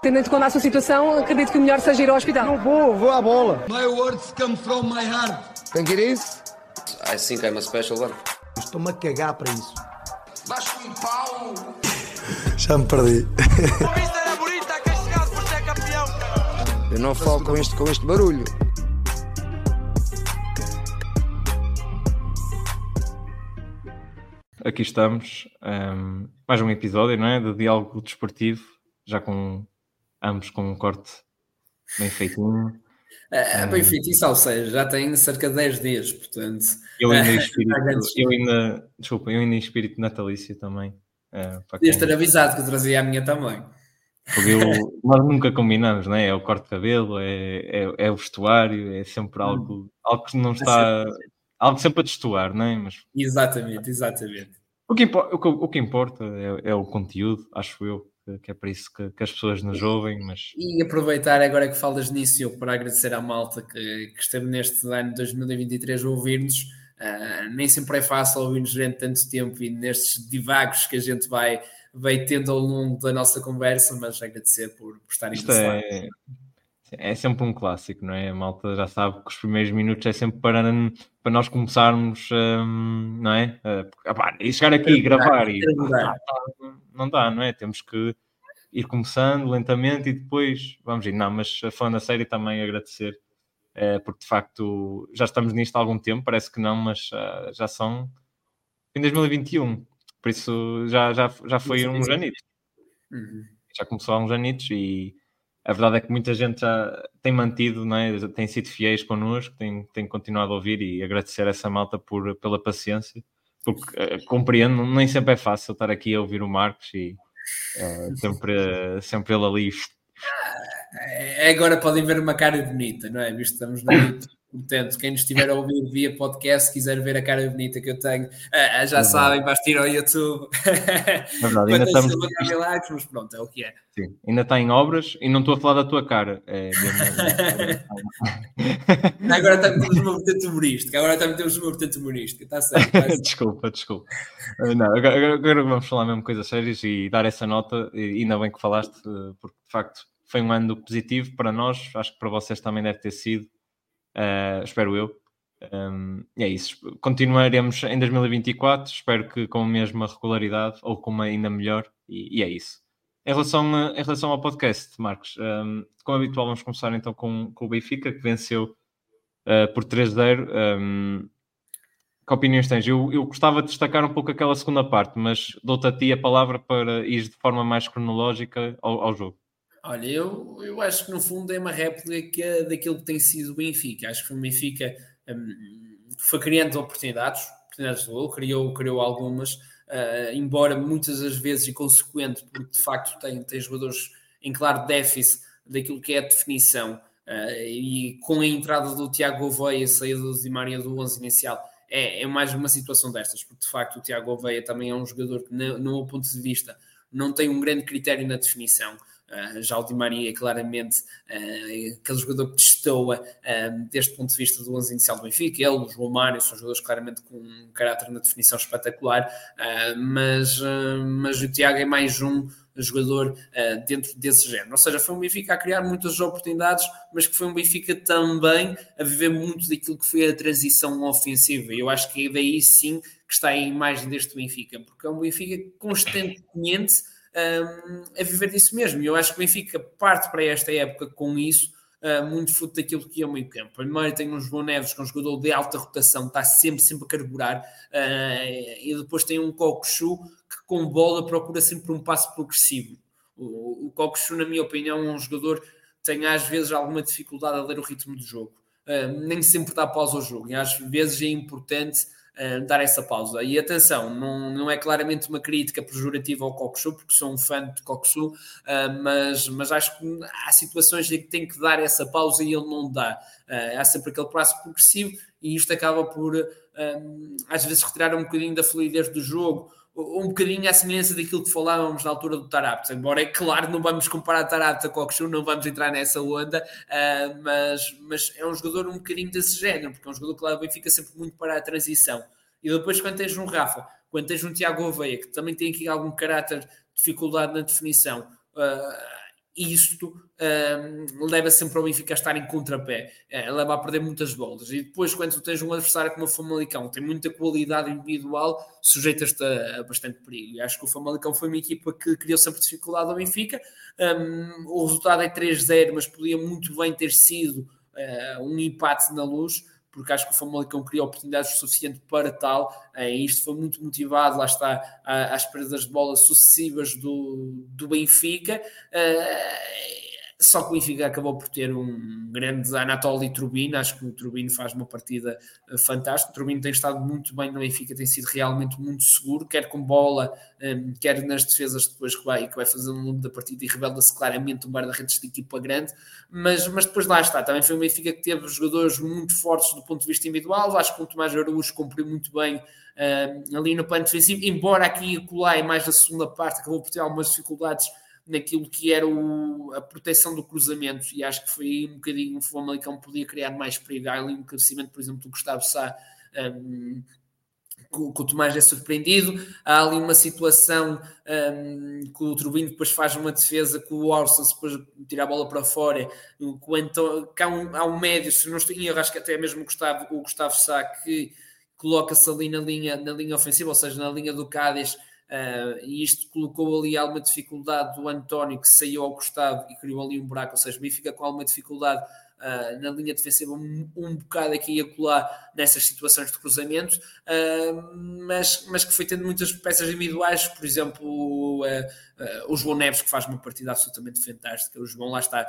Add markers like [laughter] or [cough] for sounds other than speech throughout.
Tendo com a sua situação, acredito que o melhor seja ir ao hospital. Não vou, vou à bola. My words come from my heart. Think it is? I think I'm a special one. Estou-me a cagar para isso. Vasco em pau. Já me perdi. Vista era bonita, por ser campeão. Eu não falo com este, com este barulho. Aqui estamos, um, mais um episódio, não é? De diálogo desportivo, já com ambos com um corte bem feitinho. É, bem feito, isso ou seja, já tem cerca de 10 dias, portanto. Eu ainda, [laughs] espírito, eu ainda, desculpa, eu ainda em espírito natalício também. Uh, Podias ter avisado que eu trazia a minha também. Porque eu, [laughs] nós nunca combinamos, não é? É o corte de cabelo, é, é, é o vestuário, é sempre algo, algo que não está. Algo sempre a destoar, não é? Mas, exatamente, exatamente. O que, importa, o que, o que importa é, é, o conteúdo, acho eu, que é para isso que, que, as pessoas nos ouvem. Mas... E aproveitar agora que falas nisso, eu para agradecer à malta que, que esteve neste ano de 2023 a ouvir-nos. Uh, nem sempre é fácil ouvir-nos durante tanto tempo e nestes divagos que a gente vai, vai tendo ao longo da nossa conversa, mas agradecer por, por estarem Isto é, é sempre um clássico, não é? A malta já sabe que os primeiros minutos é sempre para, para nós começarmos, um, não é? Uh, e chegar aqui e gravar e não dá, não dá, não é? Temos que ir começando lentamente e depois vamos ir. Não, mas falando a série também agradecer, uh, porque de facto já estamos nisto há algum tempo, parece que não, mas uh, já são em 2021, por isso já, já, já foi uns anitos. Uhum. Já começou há uns anitos e a verdade é que muita gente já tem mantido, não é? tem sido fiéis connosco, tem, tem continuado a ouvir e agradecer essa malta por, pela paciência, porque uh, compreendo, nem sempre é fácil estar aqui a ouvir o Marcos e uh, sempre, sempre ele ali. É, agora podem ver uma cara bonita, não é? Visto que estamos no [laughs] Portanto, quem nos estiver a ouvir via podcast, quiser ver a cara bonita que eu tenho, uh, já é sabem, basta ir ao YouTube. É verdade, ainda estamos... milagres, mas pronto, é o que é. Sim, ainda está em obras e não estou a falar da tua cara. É [laughs] agora está a meter uma vertente humorística, agora está a meter uma vertente humorística, está certo. Tá certo. [laughs] desculpa, desculpa. Uh, não, agora, agora, vamos falar mesmo coisas sérias e dar essa nota, e ainda bem que falaste, porque de facto foi um ano positivo para nós, acho que para vocês também deve ter sido uh, espero eu. Um, é isso. Continuaremos em 2024, espero que com a mesma regularidade ou com uma ainda melhor, e, e é isso. Em relação, a, em relação ao podcast, Marcos, um, como habitual, vamos começar então com, com o Benfica, que venceu uh, por 3-0. Um, que opiniões tens? Eu, eu gostava de destacar um pouco aquela segunda parte, mas dou-te a ti a palavra para ir de forma mais cronológica ao, ao jogo. Olha, eu, eu acho que no fundo é uma réplica daquilo que tem sido o Benfica. Acho que o Benfica um, foi criando oportunidades, oportunidades de gol, criou, criou algumas, uh, embora muitas das vezes inconsequente, porque de facto tem, tem jogadores em claro déficit daquilo que é a definição. Uh, e com a entrada do Tiago Gouveia e a saída do Di Maria do 11 inicial, é, é, mais uma situação destas, porque de facto o Tiago Gouveia também é um jogador que, no, no meu ponto de vista, não tem um grande critério na definição. Uh, já o Di Maria, claramente, uh, aquele jogador que destoa uh, deste ponto de vista do 11 inicial do Benfica. Ele, o João Mário, são jogadores claramente com um caráter na definição espetacular, mas, mas o Tiago é mais um jogador dentro desse género. Ou seja, foi um Benfica a criar muitas oportunidades, mas que foi um Benfica também a viver muito daquilo que foi a transição ofensiva. Eu acho que é daí sim que está a imagem deste Benfica, porque é um Benfica constantemente um, a viver disso mesmo. E eu acho que o Benfica parte para esta época com isso, uh, muito fruto daquilo que é o meio campo. Primeiro tem um João Neves, que é um jogador de alta rotação, está sempre, sempre a carburar, uh, e depois tem um Cocosu que com bola procura sempre um passo progressivo. O, o Cocosu, na minha opinião, é um jogador que tem às vezes alguma dificuldade a ler o ritmo do jogo. Uh, nem sempre dá pausa ao jogo, e às vezes é importante uh, dar essa pausa. E atenção, não, não é claramente uma crítica pejorativa ao Coxu, porque sou um fã de Coxu, uh, mas, mas acho que há situações em que tem que dar essa pausa e ele não dá. Uh, há sempre aquele passo progressivo e isto acaba por, às vezes, retirar um bocadinho da fluidez do jogo um bocadinho à semelhança daquilo que falávamos na altura do Tarapta, embora é claro não vamos comparar Tarapta com o Okshu, não vamos entrar nessa onda, uh, mas, mas é um jogador um bocadinho desse género, porque é um jogador que lá bem fica sempre muito para a transição. E depois quando tens um Rafa, quando tens um Tiago Oveia, que também tem aqui algum caráter de dificuldade na definição, uh, e isto um, leva sempre ao Benfica a estar em contrapé, uh, leva a perder muitas bolas. E depois, quando tu tens um adversário como o Famalicão, tem muita qualidade individual, sujeitas-te a, a, bastante perigo. E acho que o Famalicão foi uma equipa que criou sempre dificuldade ao Benfica. Um, o resultado é 3-0, mas podia muito bem ter sido uh, um empate na luz porque acho que o Famalicão criou oportunidades suficientes para tal, e isto foi muito motivado, lá está, às perdas de bola sucessivas do, do Benfica, uh, só que o Benfica acabou por ter um grande Anatoly Turbin, acho que o Turbin faz uma partida eh, fantástica. O Turbin tem estado muito bem no Benfica, tem sido realmente muito seguro, quer com bola, um, quer nas defesas depois que vai, que vai fazer um longo da partida e revela-se claramente um guarda-redes de equipa grande. Mas, mas depois lá está, também foi um Benfica que teve jogadores muito fortes do ponto de vista individual. Acho que o Tomás Araújo cumpriu muito bem um, ali no plano defensivo, embora aqui e acolá, mais na segunda parte, acabou por ter algumas dificuldades naquilo que era o, a proteção do cruzamento e acho que foi um bocadinho o Famalicão podia criar mais perigo. Há ali um crescimento, por exemplo, do Gustavo Sá um, que, o Tomás é surpreendido. Há ali uma situação um, que o Turbino depois faz uma defesa que o Orson depois tira a bola para fora. Que, então, que há, um, há um médio, se não estou em erro, acho que até mesmo o Gustavo, o Gustavo Sá que coloca-se ali na linha, na linha ofensiva, ou seja, na linha do Cádiz Uh, e isto colocou ali alguma dificuldade do António, que saiu ao costado e criou ali um buraco, ou seja, o Benfica com alguma dificuldade uh, na linha defensiva, um, um bocado aqui a colar nessas situações de cruzamento, uh, mas, mas que foi tendo muitas peças individuais, por exemplo, o João Neves, que faz uma partida absolutamente fantástica, o João lá está.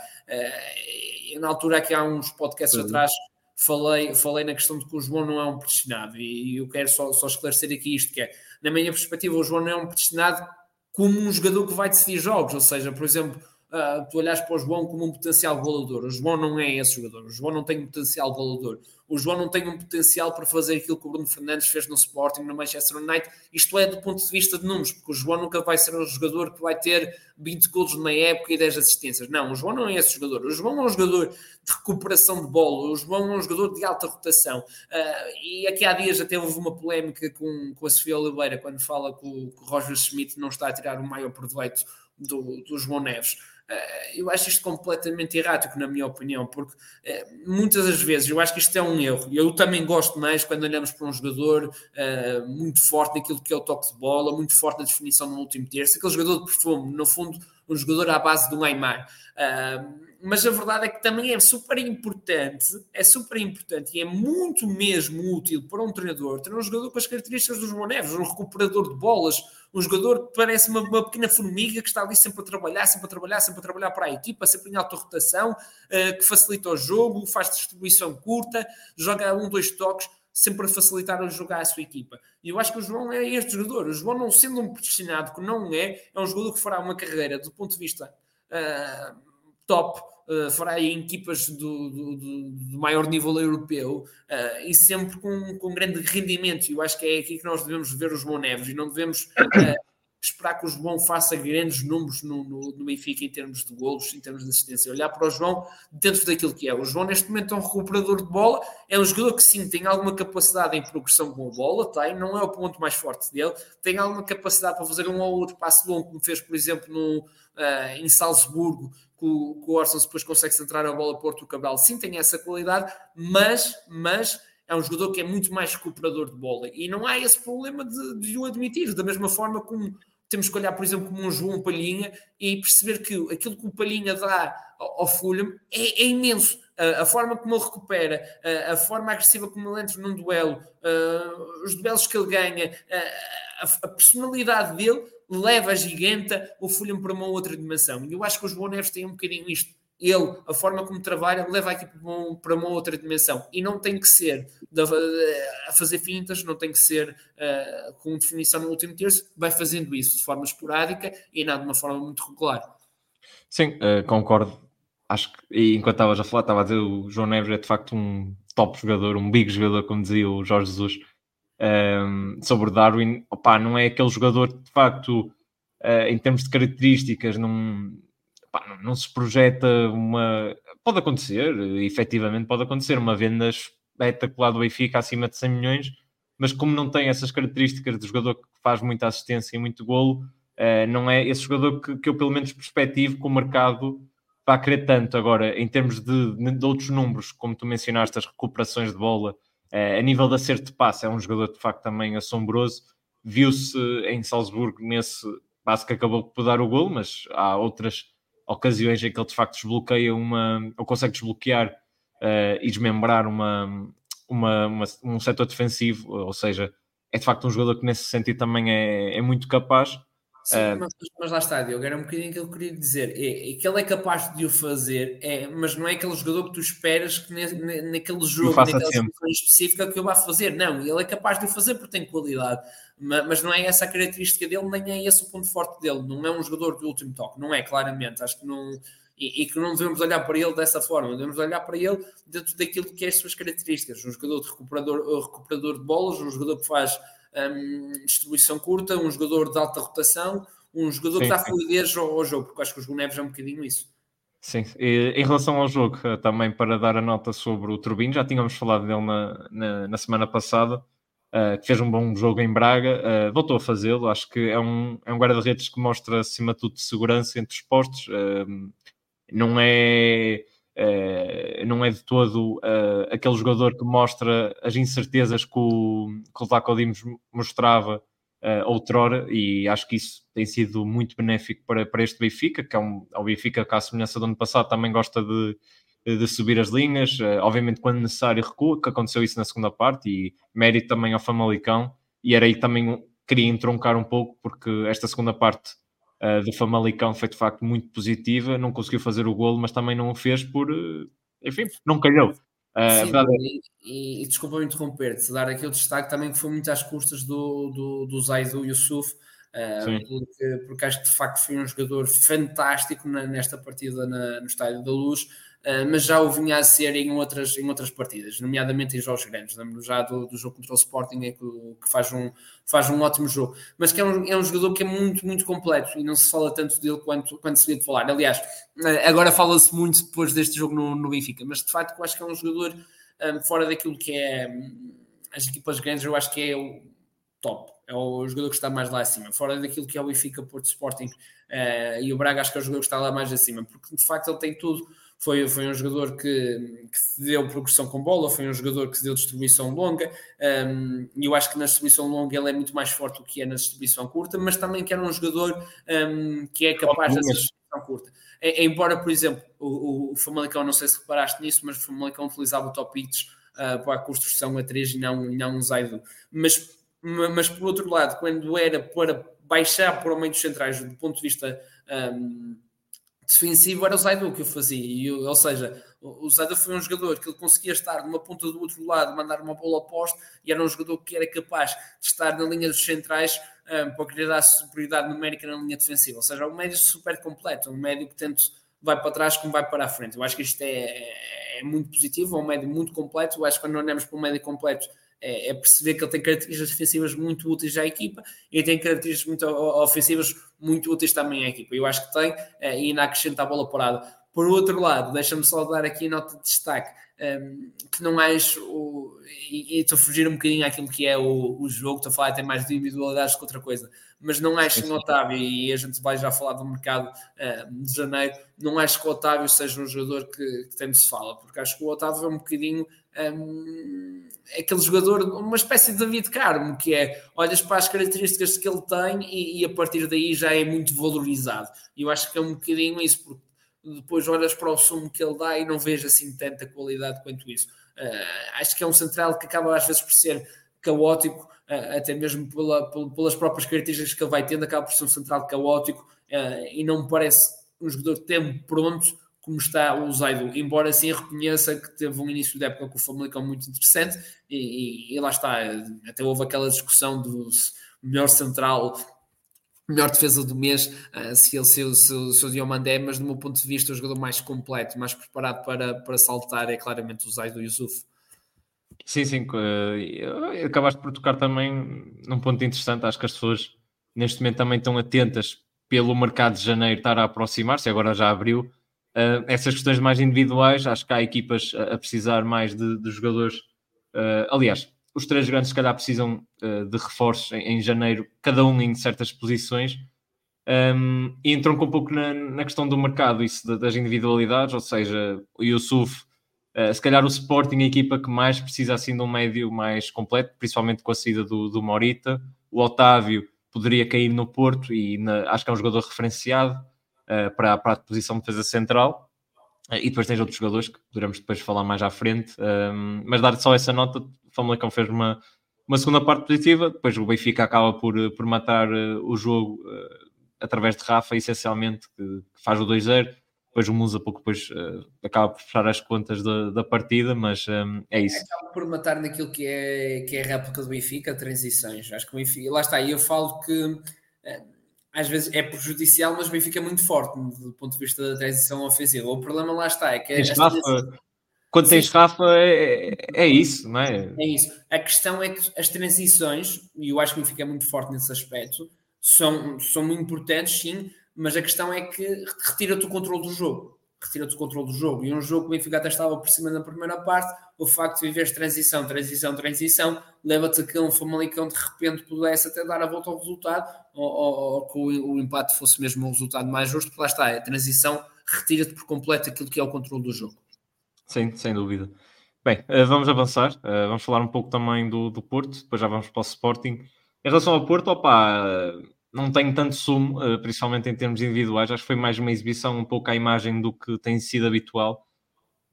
na altura, aqui há uns podcasts uhum. atrás, falei, falei na questão de que o João não é um predestinado, e, e eu quero só, só esclarecer aqui isto, que é na minha perspectiva, o João não é um predestinado como um jogador que vai decidir jogos, ou seja, por exemplo, uh, tu olhas para o João como um potencial goleador. O João não é esse jogador. O João não tem um potencial goleador. O João não tem um potencial para fazer aquilo que o Bruno Fernandes fez no Sporting, no Manchester United. Isto é do ponto de vista de números, porque o João nunca vai ser um jogador que vai ter 20 golos numa época e 10 assistências. Não, o João não é esse jogador. O João é um jogador de recuperação de bola. O João é um jogador de alta rotação. Uh, e aqui há dias até houve uma polémica com, com a Sofia Oliveira, quando fala que o, que o Roger Schmidt não está a tirar o maior proveito do, do João Neves. Eh, eu acho isto completamente errático, na minha opinião, porque eh, muitas das vezes eu acho que isto é um erro. Eu também gosto mais quando olhamos para um jogador uh, muito forte naquilo que é o toque de bola, muito forte na definição no último terço, aquele jogador de perfume, no fundo, um jogador à base do Neymar. Uh, mas a verdade é que também é super importante, é super importante e é muito mesmo útil para um treinador ter um jogador com as características dos João Neves, um recuperador de bolas, um jogador que parece uma, uma, pequena formiga que está ali sempre a trabalhar, sempre a trabalhar, sempre a trabalhar para a equipa, sempre em alta rotação, uh, que facilita o jogo, faz distribuição curta, joga um, dois toques, sempre a facilitar o jogo à sua equipa. E eu acho que o João é este jogador. O João, não sendo um predestinado que não é, é um jogador que fará uma carreira do ponto de vista uh, top uh, fará em equipas do, do, do, maior nível europeu uh, e sempre com, com grande rendimento. Eu acho que é aqui que nós devemos ver os João Neves e não devemos uh, esperar que o João faça grandes números no, no, no, Benfica em termos de golos, em termos de assistência. Olhar para o João dentro daquilo que é. O João, neste momento, é um recuperador de bola, é um jogador que sim tem alguma capacidade em progressão com a bola, tem, não é o ponto mais forte dele, tem alguma capacidade para fazer um ou outro passo longo, como fez, por exemplo, no, uh, em Salzburgo, que o, Orson depois consegue centrar a bola Porto Cabral. Sim, tem essa qualidade, mas, mas é um jogador que é muito mais recuperador de bola e não há esse problema de, de o admitir, da mesma forma como temos que olhar, por exemplo, como um João Palhinha e perceber que aquilo que o Palhinha dá ao, ao Fulham é, é imenso. A, a, forma como ele recupera, a, a, forma agressiva como ele entra num duelo, os duelos que ele ganha, a, a personalidade dele leva a giganta o Fulham para uma outra dimensão. E eu acho que os João Neves têm um bocadinho isto. Ele, a forma como trabalha, leva aqui para uma outra dimensão. E não tem que ser a fazer fintas, não tem que ser com definição no último terço, vai fazendo isso de forma esporádica e não de uma forma muito regular. Sim, uh, concordo. Acho que, enquanto estavas a falar, estava a dizer o João Neves é de facto um top jogador, um big jogador, como dizia o Jorge Jesus um, sobre Darwin, opa, não é aquele jogador que de facto, uh, em termos de características, não, não, não, se projeta uma. Pode acontecer, efetivamente pode acontecer, uma venda espetacular do Benfica acima de 100 milhões, mas como não tem essas características de jogador que faz muita assistência e muito golo, uh, não é esse jogador que, que eu pelo menos perspectivo que o mercado vai querer tanto. Agora, em termos de, de outros números, como tu mencionaste, as recuperações de bola, uh, a nível de acerto de passe, é um jogador de facto também assombroso. Viu-se em Salzburgo nesse passo que acabou por dar o gol, mas há outras ocasiões em que ele de facto desbloqueia uma, ou consegue desbloquear uh, e desmembrar uma, uma, uma, um setor defensivo, ou seja, é de facto um jogador que nesse sentido também é, é muito capaz. Sim, uh, mas, mas, lá está, Diogo, era um bocadinho que eu queria dizer. É, é, que ele é capaz de o fazer, é, mas não é aquele jogador que tu esperas que ne, ne, naquele jogo, naquela situação específica que ele vai fazer. Não, ele é capaz de o fazer porque tem qualidade mas não é essa a característica dele, nem é esse o ponto forte dele. Não é um jogador de último toque, não é, claramente. Acho que não. E, e, que não devemos olhar para ele dessa forma, devemos olhar para ele dentro daquilo que é as suas características. Um jogador de recuperador, recuperador de bolas, um jogador que faz um, distribuição curta, um jogador de alta rotação, um jogador sim, que dá fluidez ao, ao, jogo, porque acho que os Neves é um bocadinho isso. Sim, e, em relação ao jogo, eh, também para dar a nota sobre o Turbino, já tínhamos falado dele na, na, na semana passada uh, que fez um bom jogo em Braga, uh, voltou a fazê-lo. Acho que é um, é um guarda-redes que mostra, acima de tudo, segurança entre os postos. Uh, não é. Não é de todo aquele jogador que mostra as incertezas que o, que o Vlaco Dimos mostrava outrora, e acho que isso tem sido muito benéfico para, para este Benfica, que é um, é o Benfica que, à semelhança do ano passado, também gosta de, de subir as linhas, eh, obviamente quando necessário recua, que aconteceu isso na segunda parte, e mérito também ao Famalicão, e era aí também queria entroncar um pouco, porque esta segunda parte uh, do Famalicão foi de facto muito positiva, não conseguiu fazer o golo, mas também não o fez por, uh, enfim, não calhou. Uh, Sim, verdade... e, e, desculpa-me interromper-te, dar aqui o destaque também que foi muito às custas do, do, do Zaidu Yusuf, Uh, porque, porque, acho que de facto foi um jogador fantástico na, nesta partida na, no Estádio da Luz Uh, mas já o vinha a ser em outras, em outras partidas, nomeadamente em jogos grandes. Lembro já do, do jogo contra o Sporting, é que, que, faz, um, faz um ótimo jogo, mas que é um, é um jogador que é muito, muito completo e não se fala tanto dele quanto, quanto se de falar. Aliás, uh, agora fala-se muito depois deste jogo no, no Benfica, mas de facto eu acho que é um jogador um, ah, fora daquilo que é um, as equipas grandes, eu acho que é o top. É o jogador que está mais lá acima, fora daquilo que é o Benfica, Porto Sporting uh, e o Braga, acho que é o jogador que está lá mais acima, porque de facto ele tem tudo foi, foi um jogador que, que deu progressão com bola, foi um jogador que se deu distribuição longa, um, e eu acho que na distribuição longa ele é muito mais forte do que é na distribuição curta, mas também que era um jogador um, que é capaz de distribuição curta. É, embora, por exemplo, o, o Famalicão, não sei se reparaste nisso, mas o Famalicão utilizava o top hits uh, para a construção a 3 e não, e não um Zaido. Mas, mas por outro lado, quando era para baixar para o meio dos centrais do ponto de vista um, defensivo era o Zaidu que eu fazia, e, ou seja, o Zaidu foi um jogador que ele conseguia estar numa ponta do outro lado, mandar uma bola ao poste, e era um jogador que era capaz de estar na linha dos centrais um, para querer dar superioridade numérica na linha defensiva, ou seja, um médio super completo, um médio que tanto vai para trás como vai para a frente. Eu acho que isto é, é, é muito positivo, é um médio muito completo, eu acho que quando olhamos para um médio completo é, é, perceber que ele tem características defensivas muito úteis à equipa e tem características muito ofensivas muito úteis também à equipa. Eu acho que tem é, e ainda acrescenta a bola parada. Por outro lado, deixa-me só dar aqui nota de destaque um, ehm, que não acho, e, estou a fugir um bocadinho àquilo que é o, o jogo, estou a falar até mais de individualidades que outra coisa, mas não acho que o Otávio, e a gente vai já falar do mercado uh, de janeiro, não acho que o Otávio seja um jogador que, que tanto se fala, porque acho que o Otávio é um bocadinho um, aquele jogador, uma espécie de David Carmo, que é olhas para as características que ele tem e, e, a partir daí já é muito valorizado. E eu acho que é um bocadinho isso, porque depois olhas para o sumo que ele dá e não vejo assim tanta qualidade quanto isso. Uh, acho que é um central que acaba às vezes por ser caótico, uh, até mesmo pela, pelas próprias características que ele vai tendo, acaba por ser um central caótico uh, e não me parece um jogador que tem pronto como está o Zaido, embora sim reconheça que teve um início de época com o Famalicão muito interessante e, e, e, lá está, até houve aquela discussão do melhor central, melhor defesa do mês, uh, se ele se, se, se o Diomandé, mas do meu ponto de vista o jogador mais completo, mais preparado para, para saltar é claramente o Zaido Yusuf. Sim, sim, uh, acabaste por tocar também num ponto interessante, acho que as pessoas neste momento também estão atentas pelo mercado de janeiro estar a aproximar-se, agora já abriu, Uh, essas questões mais individuais, acho que há equipas a, a precisar mais de, de jogadores. Uh, aliás, os três grandes, se calhar, precisam uh, de reforços em, em, janeiro, cada um em certas posições. Um, e entronca um pouco na, na questão do mercado, isso das individualidades, ou seja, o Yusuf, uh, se calhar o Sporting, a equipa que mais precisa assim de um médio mais completo, principalmente com a saída do, do Morita, o Otávio poderia cair no Porto e na, acho que é um jogador referenciado para, para a posição de defesa central. Uh, e depois tens outros jogadores que poderemos depois falar mais à frente, um, mas dar só essa nota, o Famalicão fez uma, uma segunda parte positiva, depois o Benfica acaba por, por matar o jogo através de Rafa, essencialmente, que, faz o 2-0. Depois o Musa pouco depois acaba por fechar as contas da, da partida, mas um, é isso. Acaba por matar naquilo que é, que é a réplica do Benfica, transições. Acho que o Benfica, lá está, e eu falo que às vezes é prejudicial, mas o Benfica é muito forte do ponto de vista da transição ofensiva. O problema lá está é que tens Rafa, quando tens Rafa é, é isso, não é? É isso. A questão é que as transições, e eu acho que o Benfica é muito forte nesse aspecto, são, são muito importantes, sim, mas a questão é que retira-te o controle do jogo. Retira-te o controle do jogo. E um jogo que o Benfica até estava por cima na primeira parte, o facto de viveres transição, transição, transição, leva-te a que um Famalicão de repente pudesse até dar a volta ao resultado, ou, ou, ou que o, empate fosse mesmo um resultado mais justo, porque lá está, a transição retira-te por completo aquilo que é o controle do jogo. Sim, sem dúvida. Bem, eh, vamos avançar, eh, vamos falar um pouco também do, do Porto, depois já vamos para o Sporting. Em relação ao Porto, opa, não tenho tanto sumo, eh, principalmente em termos individuais. Acho que foi mais uma exibição, um pouco à imagem do que tem sido habitual.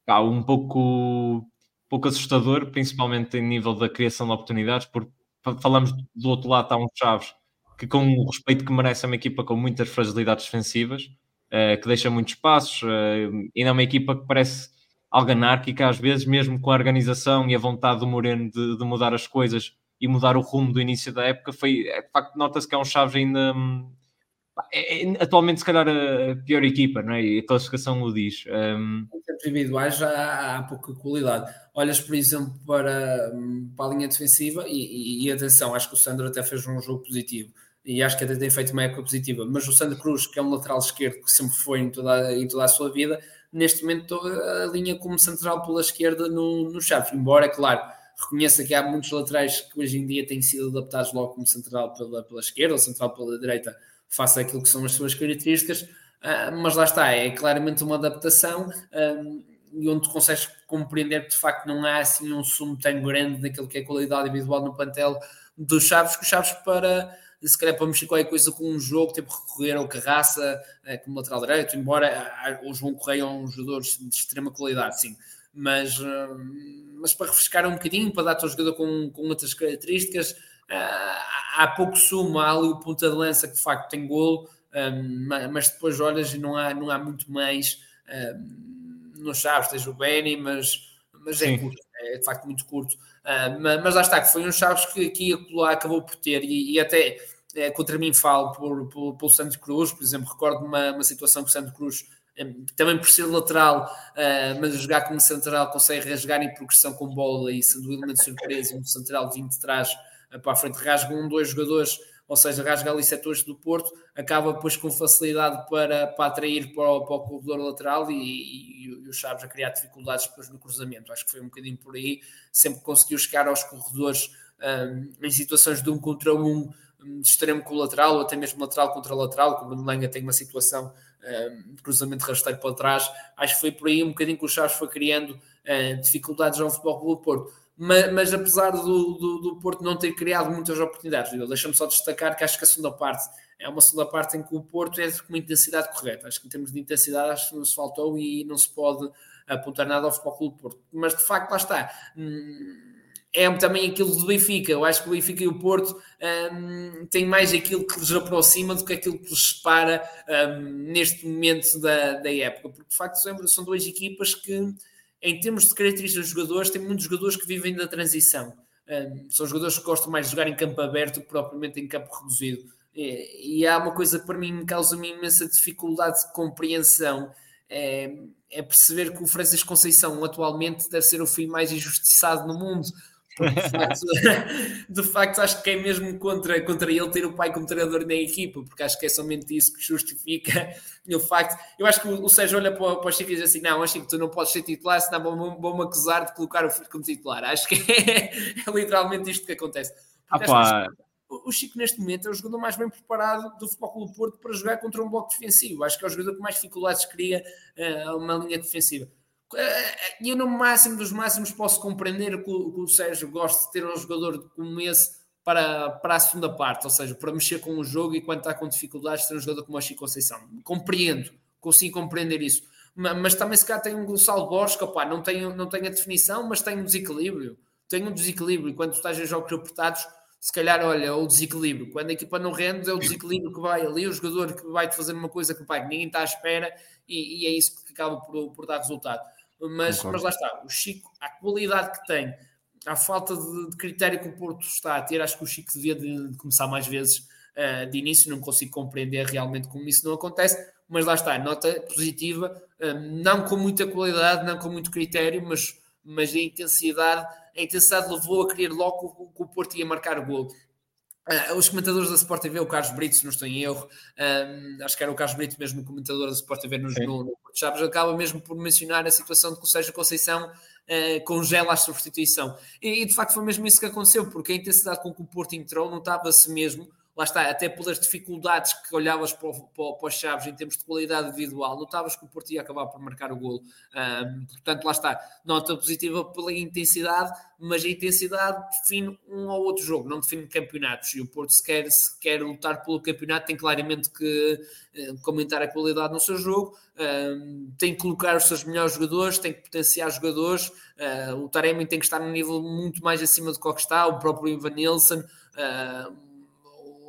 Há um pouco, pouco assustador, principalmente em nível da criação de oportunidades, porque falamos do outro lado, está um Chaves que, com o respeito que merece, é uma equipa com muitas fragilidades defensivas, eh, que deixa muitos espaços, eh, e não é uma equipa que parece algo anárquica, às vezes, mesmo com a organização e a vontade do Moreno de, de mudar as coisas e mudar o rumo do início da época foi, é, de facto, nota-se que é um Chaves ainda hum, é, é, atualmente se calhar a pior equipa, não é? E a classificação o diz. Um... Em individuais já há pouca qualidade. Olhas, por exemplo, para, para a linha defensiva e, e, e, atenção, acho que o Sandro até fez um jogo positivo e acho que até tem feito uma época positiva, mas o Sandro Cruz, que é um lateral esquerdo que sempre foi em toda, em toda a sua vida, neste momento a linha como central pela esquerda no, no Chaves, embora, é claro, Reconheça que há muitos laterais que hoje em dia têm sido adaptados logo como central pela, pela esquerda ou central pela direita, face àquilo que são as suas características, uh, mas lá está, é claramente uma adaptação um, e onde tu consegues compreender que de facto não há assim um sumo tão grande naquilo que é qualidade individual no plantel dos Chaves, que os Chaves para se calhar para mexer qualquer coisa com um jogo, tipo recorrer ao Carraça uh, como lateral direito, embora o João Correia é um jogador de extrema qualidade, sim, mas, mas para refrescar um bocadinho, para dar-te ao jogador com, com outras características, ah, há pouco sumo, há ali o ponta de lança que de facto tem golo, hum, mas depois olhas e não há, não há muito mais. Hum, não sabes, tens o Benny, mas, mas é curto, é de facto muito curto. mas, mas lá está, que foi um Chaves que aqui a acabou por ter, e, e até é, contra mim falo por, por, pelo Santos Cruz, por exemplo, recordo uma, uma situação que o Santos Cruz também por ser lateral, uh, mas jogar como central, consegue rasgar em progressão com bola e sendo o elemento de surpresa, um central vindo de trás uh, para a frente, rasga um, dois jogadores, ou seja, rasga ali setores do Porto, acaba depois com facilidade para, para atrair para o, para o corredor lateral e, e, e, o Chaves a criar dificuldades depois no cruzamento. Acho que foi um bocadinho por aí, sempre conseguiu chegar aos corredores um, em situações de um contra um, de extremo com o lateral, ou até mesmo lateral contra lateral, como o Lenga tem uma situação cruzamento rasteiro para trás. Acho que foi por aí um bocadinho que o Chaves foi criando uh, dificuldades ao Futebol Clube do Porto. Mas, mas apesar do, do, do, Porto não ter criado muitas oportunidades, deixa-me só destacar que acho que a segunda parte é uma segunda parte em que o Porto é com uma intensidade correta. Acho que em termos de intensidade acho que não se faltou e não se pode apontar nada ao Futebol Clube do Porto. Mas de facto, lá está. Hum, é também aquilo do Benfica. Eu acho que o Benfica e o Porto um, têm mais aquilo que lhes aproxima do que aquilo que lhes separa um, neste momento da, da época. Porque de facto são duas equipas que, em termos de características de jogadores, têm muitos jogadores que vivem da transição. Um, são jogadores que gostam mais de jogar em campo aberto que propriamente em campo reduzido. E, e há uma coisa que para mim me causa uma imensa dificuldade de compreensão. É, é perceber que o Francisco Conceição atualmente deve ser o fim mais injustiçado no mundo de facto, [laughs] de facto, acho que é mesmo contra, contra ele ter o pai como treinador na equipa, porque acho que é somente isso que justifica [laughs] o facto. Eu acho que o, Sérgio olha para, para o Chico e diz assim: Não, acho que tu não podes ser titular, senão vão-me vão acusar de colocar o filho como titular. Acho que é, [laughs] é literalmente isto que acontece. Ah, o Chico, neste momento, é o jogador mais bem preparado do Futebol Clube do Porto para jogar contra um bloco defensivo. Acho que é o jogador que mais dificuldades cria uh, uma linha defensiva. E eu, no máximo dos máximos, posso compreender que o, que o Sérgio gosta de ter um jogador como esse para, para a segunda parte, ou seja, para mexer com o jogo e quando está com dificuldades, ter um jogador como o Chico Conceição. Compreendo, consigo compreender isso. Mas, mas também se calhar tem um Gonçalo opa, não, tem, não tem a definição, mas tem um desequilíbrio. Tem um desequilíbrio. Quando estás em jogos apertados, se calhar, olha, é o desequilíbrio. Quando a equipa não rende, é o desequilíbrio que vai ali, o jogador que vai-te fazer uma coisa que pá, ninguém está à espera e, e, é isso que acaba por, por dar resultado. Mas, mas lá está, o Chico, a qualidade que tem, a falta de, de, critério que o Porto está a ter, acho que o Chico devia de, de começar mais vezes uh, de início, não consigo compreender realmente como isso não acontece, mas lá está, nota positiva, uh, não com muita qualidade, não com muito critério, mas, mas a intensidade, a intensidade levou a querer logo que o Porto ia marcar o gol. Uh, os comentadores da Sport TV, o Carlos Brito, se não estou em erro, um, acho que era o Carlos Brito mesmo, o comentador da Sport TV no, no, no Chaves, acaba mesmo por mencionar a situação de que o Sérgio Conceição uh, congela a substituição. E, e, de facto foi mesmo isso que aconteceu, porque a intensidade com que o Porto entrou notava-se mesmo lá está, até pelas dificuldades que olhavas para, para, para os Chaves em termos de qualidade individual, notavas que o Porto ia acabar por marcar o golo. Um, portanto, lá está, nota positiva pela intensidade, mas a intensidade define um ou outro jogo, não define campeonatos. E o Porto, se quer, se quer lutar pelo campeonato, tem claramente que uh, comentar a qualidade no seu jogo, tem que colocar os seus melhores jogadores, tem que potenciar jogadores. Uh, o Taremi tem que estar num nível muito mais acima do que está, o próprio Ivan Nilsson. Uh,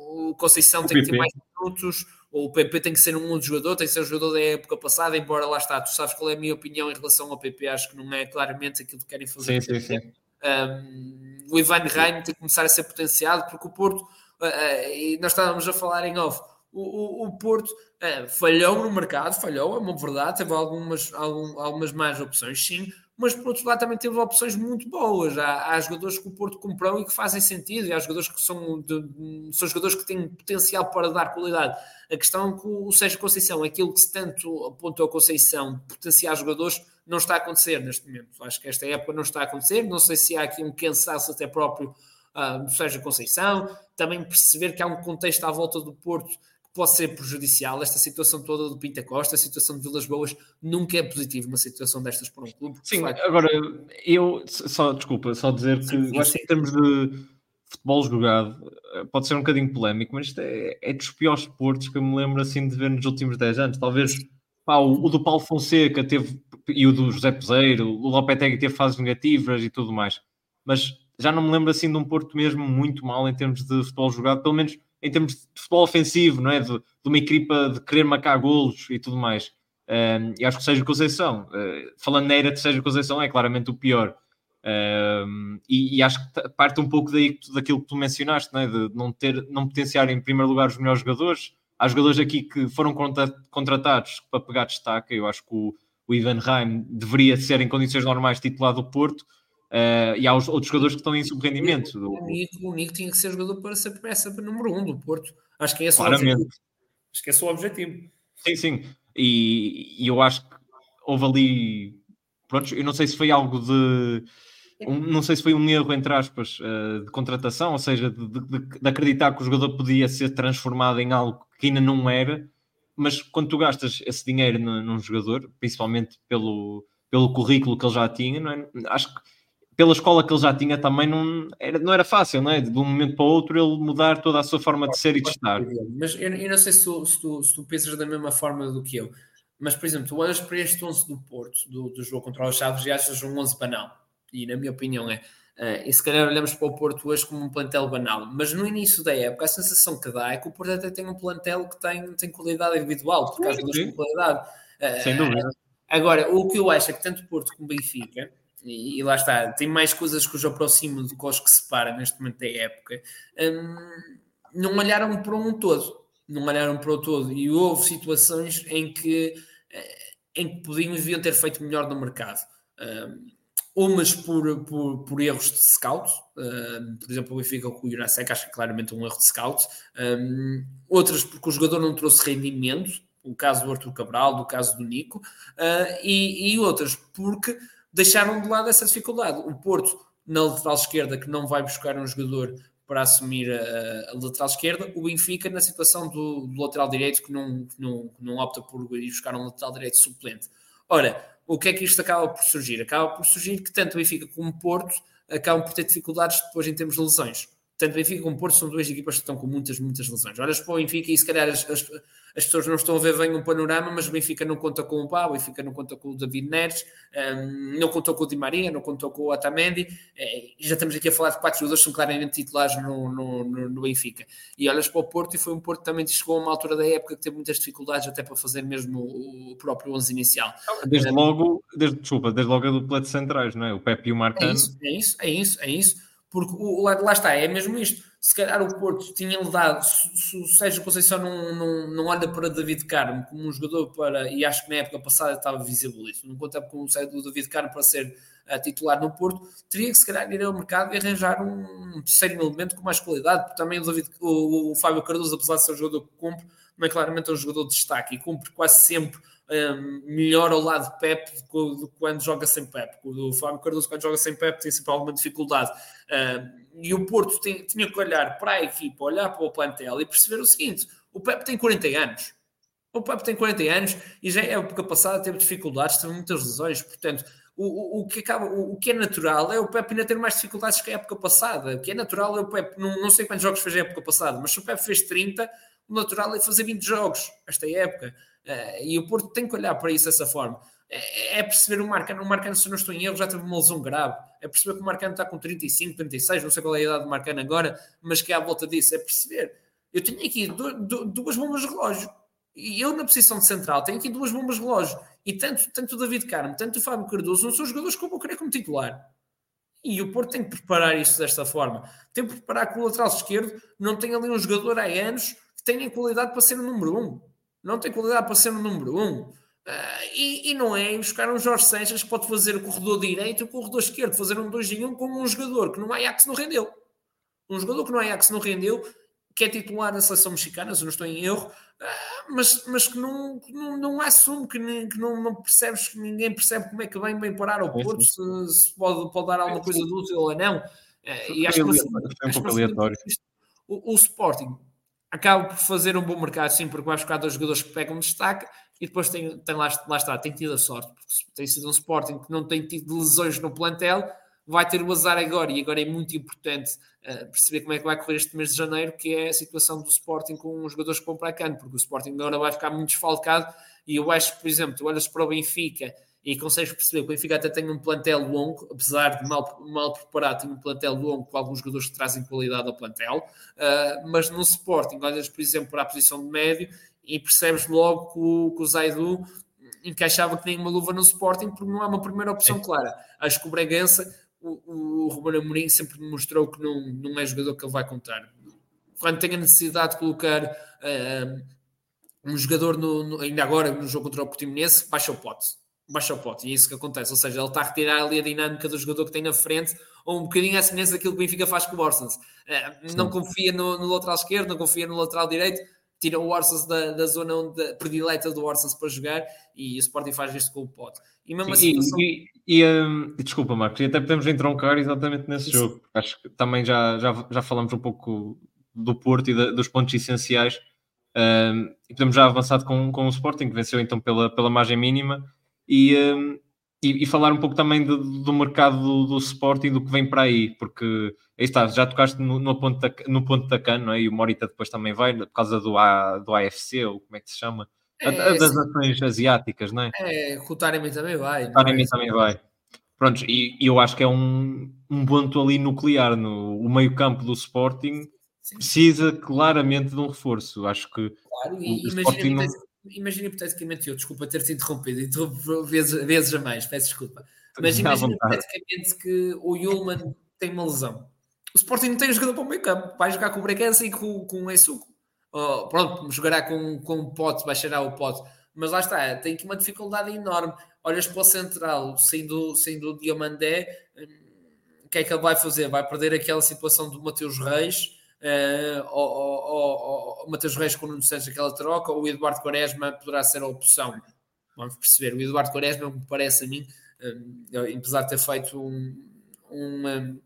o Conceição o tem que ter mais minutos, ou o PP tem que ser um outro jogador, tem que ser um jogador da época passada, embora lá está, tu sabes qual é a minha opinião em relação ao PP, acho que não é claramente aquilo que querem fazer. Sim, sim, sim. Um, o Ivan Reim tem que começar a ser potenciado, porque o Porto, uh, uh, e nós estávamos a falar em off, o, o, o Porto uh, falhou no mercado, falhou, é uma verdade, teve algumas, algum, algumas más opções, sim, mas por outro lado também teve opções muito boas. Há, há jogadores que o Porto comprou e que fazem sentido, e há jogadores que são, de, são jogadores que têm potencial para dar qualidade. A questão é que o Sérgio Conceição, aquilo que se tanto apontou a Conceição, potenciar jogadores, não está a acontecer neste momento. Acho que esta época não está a acontecer. Não sei se há aqui um cansaço até próprio uh, do Sérgio Conceição. Também perceber que há um contexto à volta do Porto pode ser prejudicial. Esta situação toda do Pinta Costa, a situação de Vilas Boas, nunca é positiva uma situação destas para um clube. Sim, agora eu só, desculpa, só dizer que sim, sim, acho que em termos de futebol jogado, eh, pode ser um bocadinho polémico, mas isto é, é dos piores esportes que eu me lembro assim de ver nos últimos 10 anos. Talvez pá, o, o, do Paulo Fonseca teve, e o do José Peseiro, o Lopetegui teve fases negativas e tudo mais, mas já não me lembro assim de um Porto mesmo muito mal em termos de futebol jogado, pelo menos em termos de futebol ofensivo, não é? De, de uma equipa de querer marcar golos e tudo mais. Um, e acho que Sérgio Conceição, uh, falando na era de Sérgio Conceição, é claramente o pior. Um, e, e, acho que parte um pouco daí, daquilo que tu mencionaste, não é? de não, ter, não potenciar em primeiro lugar os melhores jogadores. Há jogadores aqui que foram contratados para pegar destaque. Eu acho que o, o Ivan Reim deveria ser, em condições normais, titular do Porto. Uh, e há os outros jogadores que estão em subrendimento. O Nico, o Nico tinha que ser jogador para ser peça número um do Porto. Acho que é esse o objetivo. Acho que é o objetivo. Sim, sim. E, e, eu acho que houve ali. Pronto, eu não sei se foi algo de. Um, não sei se foi um erro, entre aspas, uh, de contratação, ou seja, de, de, de, acreditar que o jogador podia ser transformado em algo que ainda não era, mas quando tu gastas esse dinheiro num, num jogador, principalmente pelo, pelo currículo que ele já tinha, é? acho que pela escola que ele já tinha também não era, não era fácil, não é? De um momento para o outro ele mudar toda a sua forma de ser e de estar. Mas eu, eu não sei se tu, se, tu, se tu, pensas da mesma forma do que eu, mas por exemplo, tu olhas para este 11 do Porto, do, do jogo contra os Chaves e achas um 11 banal, e na minha opinião é. Uh, e se calhar olhamos para o Porto hoje como um plantel banal, mas no início da época a sensação que dá é que o Porto até tem um plantel que tem, tem qualidade individual, por causa das qualidade. Uh, Sem dúvida. Agora, o que eu acho é que tanto Porto como Benfica e, lá está, tem mais coisas que os aproximam do que os que separam neste momento da época, hum, não olharam para um todo, não olharam para o todo, e houve situações em que, eh, em que podiam e deviam ter feito melhor no mercado. Um, umas por, por, por, erros de scout, um, por exemplo, o Benfica com o Jurasek, acho que é claramente um erro de scout, um, outras porque o jogador não trouxe rendimento, o caso do Arthur Cabral, do caso do Nico, uh, e, e outras porque deixaram de lado essa dificuldade. O Porto, na lateral esquerda, que não vai buscar um jogador para assumir a, a lateral esquerda. O Benfica, na situação do, do lateral direito, que não, não, que não opta por ir buscar um lateral direito suplente. Ora, o que é que isto acaba por surgir? Acaba por surgir que tanto o Benfica como o Porto acabam por ter dificuldades depois em termos de lesões. Tanto Benfica como Porto são duas equipas que estão com muitas, muitas lesões. Olhas para o Benfica e se calhar as, as, as pessoas não estão a ver bem um panorama, mas o Benfica não conta com o Pau, o Benfica não conta com o David Neres, um, não contou com o Di Maria, não contou com o Otamendi, é, já estamos aqui a falar de quatro jogadores que são claramente titulares no, no, no, no, Benfica. E olhas para o Porto e foi um Porto que também chegou a uma altura da época que teve muitas dificuldades até para fazer mesmo o, o próprio 11 inicial. Desde logo, desde, desculpa, desde logo a dupla de centrais, não é? O Pepe e o Marcano. É isso, é isso, é isso, é isso. Porque o, lá, lá está, é mesmo isto. Se calhar o Porto tinha-lhe dado, se, se o Sérgio Conceição não, não, não olha para David Carmo como um jogador para, e acho que na época passada estava visível isso, não conta com o David Carmo para ser uh, titular no Porto, teria que se calhar ir ao mercado e arranjar um terceiro elemento com mais qualidade, porque também o, David, o, o Fábio Cardoso, apesar de ser um jogador que cumpre, é claramente um jogador de destaque e cumpre quase sempre melhor ao lado de Pep do que quando joga sem Pep. O Fábio Cardoso, quando joga sem Pep, tem sempre alguma dificuldade. E o Porto tem, tinha que olhar para a equipa, olhar para o plantel e perceber o seguinte: o Pep tem 40 anos. O Pep tem 40 anos e já é época passada teve dificuldades, teve muitas lesões, portanto, o, o, o, que acaba, o, o, que é natural é o Pep ainda ter mais dificuldades que a época passada. O que é natural é o Pep, não, não sei quantos jogos fez a época passada, mas se o Pep fez 30, o natural é fazer 20 jogos esta época. Uh, e o Porto tem que olhar para isso dessa forma. É, é perceber o Marcano. O Marcano, se não estou em erro, já teve uma lesão grave. É perceber que o Marcano está com 35, 36, não sei qual é a idade do Marcano agora, mas que é à volta disso. É perceber. Eu tenho aqui duas bombas de relógio. E eu, na posição de central, tenho aqui duas bombas de relógio. E tanto, tanto o David Carmo, tanto o Fábio Cardoso, não são jogadores que eu vou querer como titular. E o Porto tem que preparar isso desta forma. Tem que preparar que o lateral esquerdo não tem ali um jogador há anos que tenha qualidade para ser o número um não tem qualidade para ser o número um. Uh, e, e, não é buscar um Jorge Sanches que pode fazer o corredor direito e o corredor esquerdo, fazer um 2 em 1 um com um jogador que no Ajax não rendeu. Um jogador que no Ajax não rendeu, que é titular na seleção mexicana, se não estou em erro, uh, mas, mas que não, não, não assume, que, nem, que não, não percebes, que ninguém percebe como é que vem bem parar ao Porto, se, se, pode, pode dar alguma coisa de útil ou não. Uh, e acho que, acho que o, o Sporting acaba por fazer um bom mercado, sim, porque vai buscar dois jogadores que pegam destaque e depois tem, tem lá, lá está, tem tido a sorte, porque tem sido um Sporting que não tem tido lesões no plantel, vai ter o azar agora, e agora é muito importante uh, perceber como é que vai correr este mês de janeiro, que é a situação do Sporting com os jogadores que vão para a porque o Sporting agora vai ficar muito desfalcado, e eu acho por exemplo, tu olhas para o Benfica e consegues perceber que o Benfica até tem um plantel longo, apesar de mal, mal preparado, tem um plantel longo com alguns jogadores que trazem qualidade ao plantel, uh, mas no Sporting, olhas, por exemplo, para a posição de médio e percebes logo que o, que o Zaidu encaixava que nem uma luva no Sporting, porque não é uma primeira opção clara. Acho que o Bragança, o, o Ruben Amorim sempre mostrou que não, não é jogador que ele vai contar. Quando tem a necessidade de colocar uh, um jogador, no, no, ainda agora no jogo contra o Portimonense, baixa o pote baixa o pote, e é isso que acontece. Ou seja, ele está a retirar ali a dinâmica do jogador que tem na frente, ou um bocadinho a semelhança daquilo que o Benfica faz com o Orsens. Uh, não confia no, no, lateral esquerdo, não confia no lateral direito, tira o Orsens da, da zona onde, predileta do Orsens para jogar, e o Sporting faz isto com o pote. E mesmo assim. Situação... E, e, um, desculpa, Marcos, e até podemos entroncar exatamente nesse isso. jogo. Acho que também já, já, já falamos um pouco do Porto e da, dos pontos essenciais. Um, e podemos já avançar com, com o Sporting, que venceu então pela, pela margem mínima e, um, e, e, falar um pouco também do, do mercado do, do Sporting, do que vem para aí, porque aí está, já tocaste no, no, ponto, da, no ponto da CAN, não é? E o Morita depois também vai, por causa do, A, do AFC, ou como é que se chama? É, das nações asiáticas, não é? É, Taremi também vai. Taremi também vai. Pronto, e, e, eu acho que é um, um ponto ali nuclear no o meio campo do Sporting Sim. precisa claramente de um reforço. Acho que claro, e, o, o Sporting não imagina hipoteticamente eu, desculpa ter-te interrompido, interrompo [laughs] vezes, vezes a mais, peço desculpa. Mas imagina hipoteticamente que o Yulman tem uma lesão. O Sporting não tem jogador para o meio campo, vai jogar com o Bragança e com, com o Essuco. Oh, pronto, jogará com, com o pote, baixará o pote. Mas lá está, tem aqui uma dificuldade enorme. Olhas para o central, sendo, sendo o Diamandé, hum, o que é que ele vai fazer? Vai perder aquela situação do Mateus Reis, uh, ou, ou, ou, Mateus Reis com o Nuno Santos aquela troca, ou o Eduardo Quaresma poderá ser a opção. Vamos perceber. O Eduardo Quaresma, me parece a mim, uh, apesar de ter feito um, um,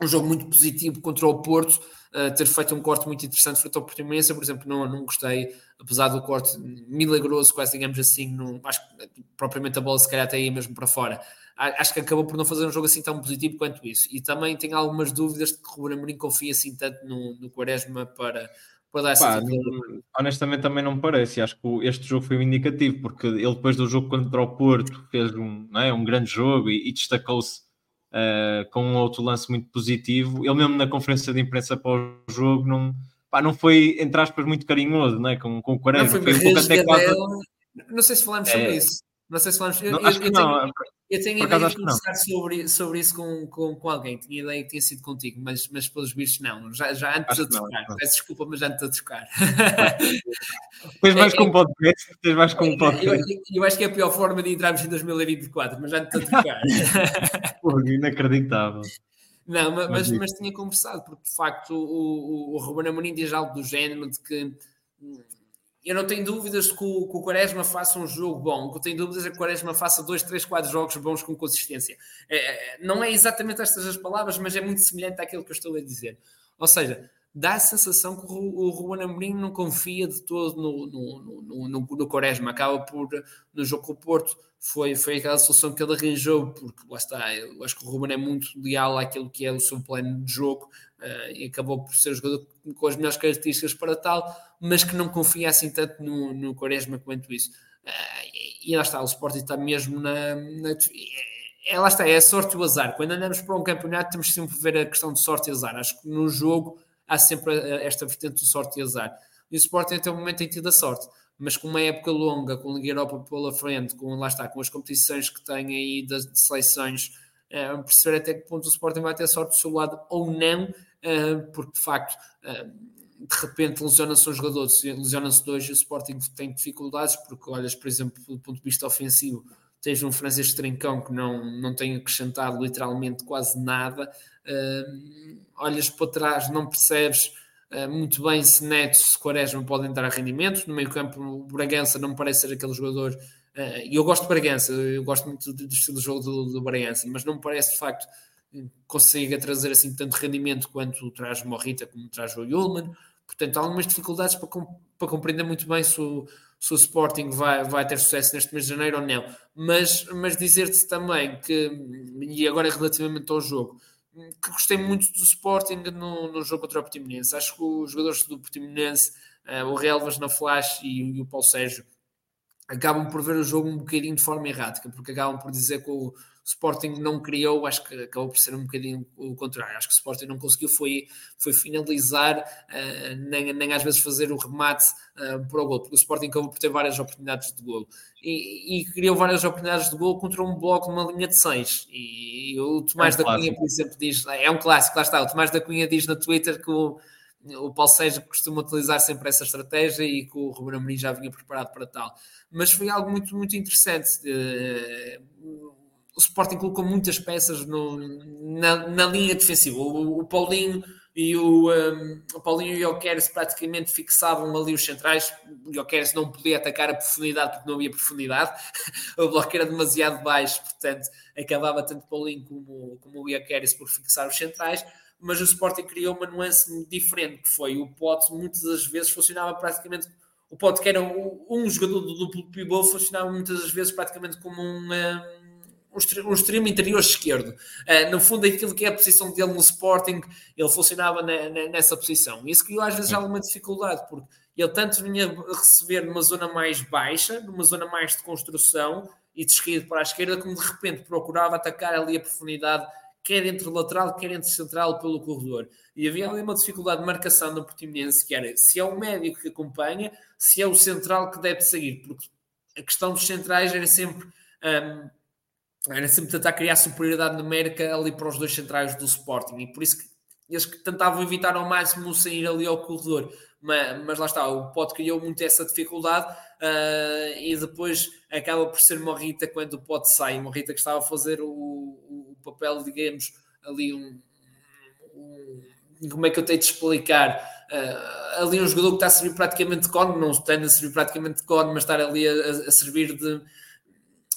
um jogo muito positivo contra o Porto, uh, ter feito um corte muito interessante frente ao Portimonense, por exemplo, não, não gostei, apesar do corte milagroso, quase digamos assim, não, acho que propriamente a bola se calhar até aí mesmo para fora. Acho que acabou por não fazer um jogo assim tão positivo quanto isso. E também tenho algumas dúvidas de que o Ruben Amorim confia assim tanto no, no Quaresma para, para dar essa Pá, honestamente também não me parece. Acho que este jogo foi um indicativo, porque ele depois do jogo contra o Porto fez um, não é, um grande jogo e, e destacou-se uh, com um outro lance muito positivo. Ele mesmo na conferência de imprensa para o jogo não, pá, não foi, entre aspas, muito carinhoso não é? com, com o Quaresma. Não, foi, foi um até quase... não sei se falamos sobre é... isso. Não sei se falamos. Não, eu, acho eu, não. Tenho, eu tenho ideia de conversar sobre, sobre isso com, com, com alguém. Tinha ideia que tinha sido contigo, mas, mas pelos bichos não. Já, já antes de tocar. Peço desculpa, mas já antes de tocar. [laughs] Tens mais é, com um podcast? Tens mais com um podcast? Eu, eu, eu, acho que é a pior forma de entrarmos em 2024, mas já antes de tocar. [laughs] Pô, inacreditável. Não, mas, mas, mas, tinha conversado, porque de facto o, o, o Ruben Amorim diz algo do género de que eu não tenho dúvidas que o, que o Quaresma faça um jogo bom. O que eu tenho dúvidas é que o Quaresma faça dois, três, quatro jogos bons com consistência. É, é, não é exatamente estas as palavras, mas é muito semelhante àquilo que eu estou a dizer. Ou seja, dá a sensação que o, Ruben Amorim não confia de todo no, no, no, no, no Quaresma. Acaba por, no jogo com o Porto, foi, foi aquela solução que ele arranjou, porque lá está, eu acho que o Ruben é muito leal àquilo que é o seu plano de jogo uh, e acabou por ser o jogador com as melhores características para tal, mas que não confia assim tanto no, no Quaresma quanto isso. Uh, e, e lá está, o Sporting está mesmo na, na é, lá está, é a sorte e o azar. Quando andamos para um campeonato, temos sempre ver a questão de sorte e azar. Acho que no jogo há sempre esta vertente de sorte e azar. E o Sporting até o momento tem tido a sorte mas com uma época longa, com a Liga Europa pela frente, com, lá está, com as competições que tem aí das de seleções, uh, perceber até que ponto o Sporting vai ter sorte do seu lado ou não, porque de facto, de repente lesiona-se um jogador, lesiona-se dois e o Sporting tem dificuldades, porque olhas, por exemplo, do ponto de vista ofensivo, tens um francês trincão que não, não tem acrescentado literalmente quase nada, olhas para trás, não percebes muito bem se Neto, se Quaresma podem dar rendimento. No meio campo, o Bragança não me parece ser aquele jogador. E eu gosto de Bragança, eu gosto muito do, do estilo de jogo do, do Bragança, mas não me parece de facto consiga trazer assim tanto rendimento quanto traz Morrita, como traz o Yulman. Portanto, há algumas dificuldades para, para compreender muito bem se o, se o Sporting vai, vai ter sucesso neste mês de janeiro ou não. Mas, mas dizer-te também que, e agora relativamente ao jogo, que gostei muito do Sporting no, no jogo contra o Portimonense. Acho que os jogadores do Portimonense, uh, o Relvas na Flash e, e, o Paulo Sérgio, acabam por ver o jogo um bocadinho de forma errática, porque acabam por dizer que o, Sporting não criou, acho que acabou por ser um bocadinho o contrário. Acho que o Sporting não conseguiu foi, foi finalizar, uh, nem, nem às vezes fazer o remate uh, para o gol, porque o Sporting acabou por ter várias oportunidades de gol. E, e, criou várias oportunidades de gol contra um bloco numa linha de 6. E, o Tomás é um da Cunha, por exemplo, diz: é um clássico, lá está. O Tomás da Cunha diz na Twitter que o, o Paulo Sérgio costuma utilizar sempre essa estratégia e que o Ruben Amorim já vinha preparado para tal. Mas foi algo muito, muito interessante. O Sporting colocou muitas peças no, na, na, linha defensiva. O, o Paulinho e o, um, o Paulinho e o praticamente fixavam ali os centrais. O Jokeres não podia atacar a profundidade porque não havia profundidade. [laughs] o bloco era demasiado baixo, portanto acabava tanto Paulinho como, como o Jokeres por fixar os centrais. Mas o Sporting criou uma nuance diferente, que foi o Pote muitas das vezes funcionava praticamente o Pote que era um, um jogador do duplo pivô funcionava muitas das vezes praticamente como um, um um extremo interior esquerdo. Uh, no fundo, aquilo que é a posição dele no Sporting, ele funcionava na, na, nessa posição. E isso criou às vezes alguma dificuldade, porque ele tanto vinha receber numa zona mais baixa, numa zona mais de construção e descaído para a esquerda, como de repente procurava atacar ali a profundidade, quer entre lateral, quer entre central, pelo corredor. E havia ali uma dificuldade de marcação no Portimonense, que era se é o médico que acompanha, se é o central que deve seguir, porque a questão dos centrais era sempre. Um, era sempre tentar criar superioridade numérica ali para os dois centrais do Sporting. E por isso que eles tentavam evitar ao máximo sair ali ao corredor, mas, mas lá está, o Pote criou muito essa dificuldade uh, e depois acaba por ser Morrita quando o Pote sai, Morrita que estava a fazer o, o papel, digamos, ali um, um, como é que eu tenho de explicar? Uh, ali um jogador que está a servir praticamente de cone, não tem a servir praticamente de cone, mas estar ali a, a servir de